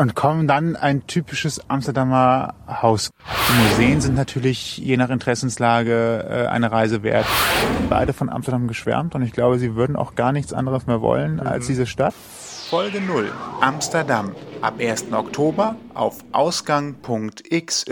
und kommen dann ein typisches Amsterdamer Haus. Die Museen sind natürlich je nach Interessenslage äh, eine Reise wert. Beide von Amsterdam geschwärmt und ich glaube, sie würden auch gar nichts anderes mehr wollen mhm. als diese Stadt. Folge 0. Amsterdam. Ab 1. Oktober auf Ausgang.xyz.